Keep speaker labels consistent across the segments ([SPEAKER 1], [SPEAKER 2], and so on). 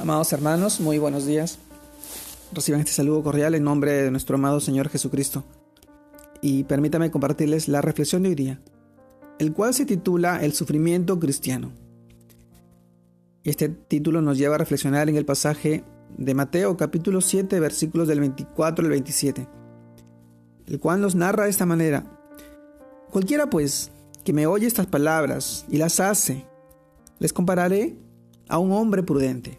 [SPEAKER 1] Amados hermanos, muy buenos días. Reciban este saludo cordial en nombre de nuestro amado Señor Jesucristo. Y permítame compartirles la reflexión de hoy día, el cual se titula El sufrimiento cristiano. Este título nos lleva a reflexionar en el pasaje de Mateo capítulo 7 versículos del 24 al 27, el cual nos narra de esta manera. Cualquiera pues que me oye estas palabras y las hace, les compararé a un hombre prudente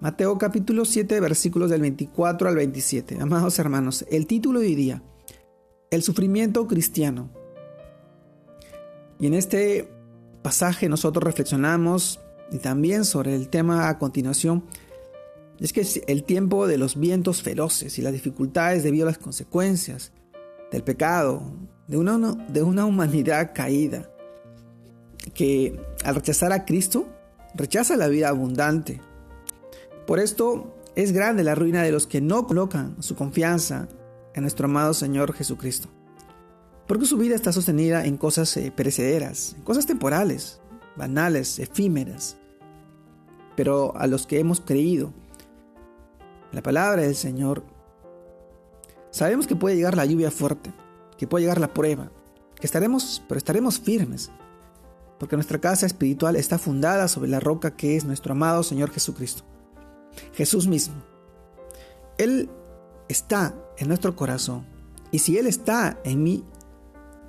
[SPEAKER 1] Mateo capítulo 7 versículos del 24 al 27. Amados hermanos, el título de hoy día, el sufrimiento cristiano. Y en este pasaje nosotros reflexionamos y también sobre el tema a continuación, es que es el tiempo de los vientos feroces y las dificultades debido a las consecuencias del pecado, de una, de una humanidad caída, que al rechazar a Cristo, rechaza la vida abundante, por esto es grande la ruina de los que no colocan su confianza en nuestro amado Señor Jesucristo. Porque su vida está sostenida en cosas eh, perecederas, en cosas temporales, banales, efímeras. Pero a los que hemos creído en la palabra del Señor, sabemos que puede llegar la lluvia fuerte, que puede llegar la prueba, que estaremos, pero estaremos firmes, porque nuestra casa espiritual está fundada sobre la roca que es nuestro amado Señor Jesucristo. Jesús mismo. Él está en nuestro corazón. Y si Él está en mí,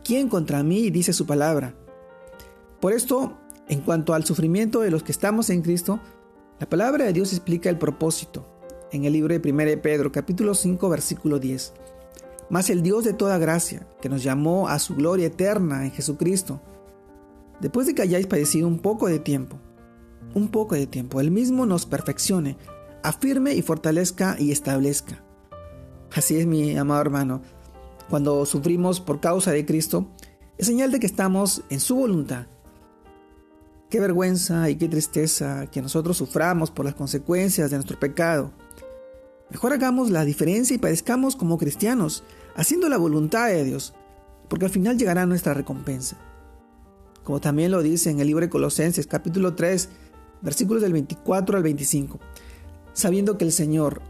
[SPEAKER 1] ¿quién contra mí dice su palabra? Por esto, en cuanto al sufrimiento de los que estamos en Cristo, la palabra de Dios explica el propósito en el libro de 1 Pedro capítulo 5 versículo 10. Mas el Dios de toda gracia, que nos llamó a su gloria eterna en Jesucristo, después de que hayáis padecido un poco de tiempo, un poco de tiempo, Él mismo nos perfeccione, afirme y fortalezca y establezca. Así es, mi amado hermano. Cuando sufrimos por causa de Cristo, es señal de que estamos en su voluntad. Qué vergüenza y qué tristeza que nosotros suframos por las consecuencias de nuestro pecado. Mejor hagamos la diferencia y padezcamos como cristianos, haciendo la voluntad de Dios, porque al final llegará nuestra recompensa. Como también lo dice en el libro de Colosenses capítulo 3, versículos del 24 al 25 sabiendo que el Señor,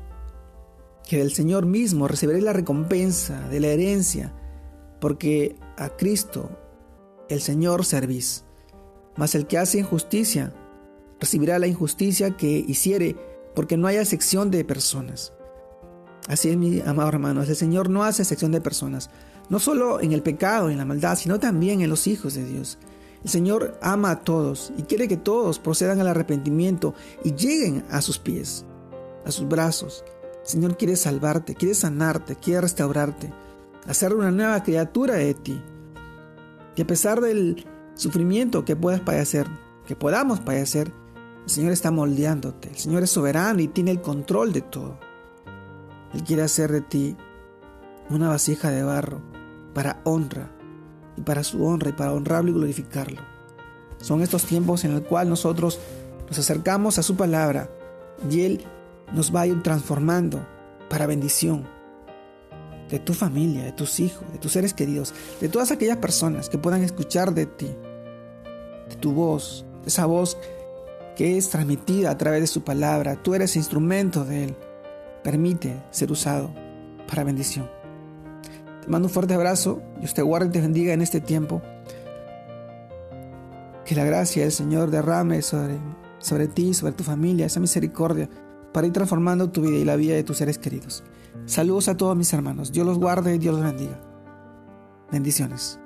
[SPEAKER 1] que del Señor mismo recibiréis la recompensa de la herencia, porque a Cristo, el Señor, servís. Mas el que hace injusticia, recibirá la injusticia que hiciere, porque no haya sección de personas. Así es, mi amado hermano, el Señor no hace sección de personas, no solo en el pecado, en la maldad, sino también en los hijos de Dios. El Señor ama a todos y quiere que todos procedan al arrepentimiento y lleguen a sus pies a sus brazos. El Señor quiere salvarte, quiere sanarte, quiere restaurarte, hacer una nueva criatura de ti. Y a pesar del sufrimiento que puedas padecer, que podamos padecer, el Señor está moldeándote. El Señor es soberano y tiene el control de todo. Él quiere hacer de ti una vasija de barro para honra y para su honra y para honrarlo y glorificarlo. Son estos tiempos en los cuales nosotros nos acercamos a su palabra y Él nos va a ir transformando para bendición de tu familia, de tus hijos, de tus seres queridos, de todas aquellas personas que puedan escuchar de ti, de tu voz, esa voz que es transmitida a través de su palabra. Tú eres instrumento de Él. Permite ser usado para bendición. Te mando un fuerte abrazo. Dios te guarde y te bendiga en este tiempo. Que la gracia del Señor derrame sobre, sobre ti, sobre tu familia, esa misericordia para ir transformando tu vida y la vida de tus seres queridos. Saludos a todos mis hermanos. Dios los guarde y Dios los bendiga. Bendiciones.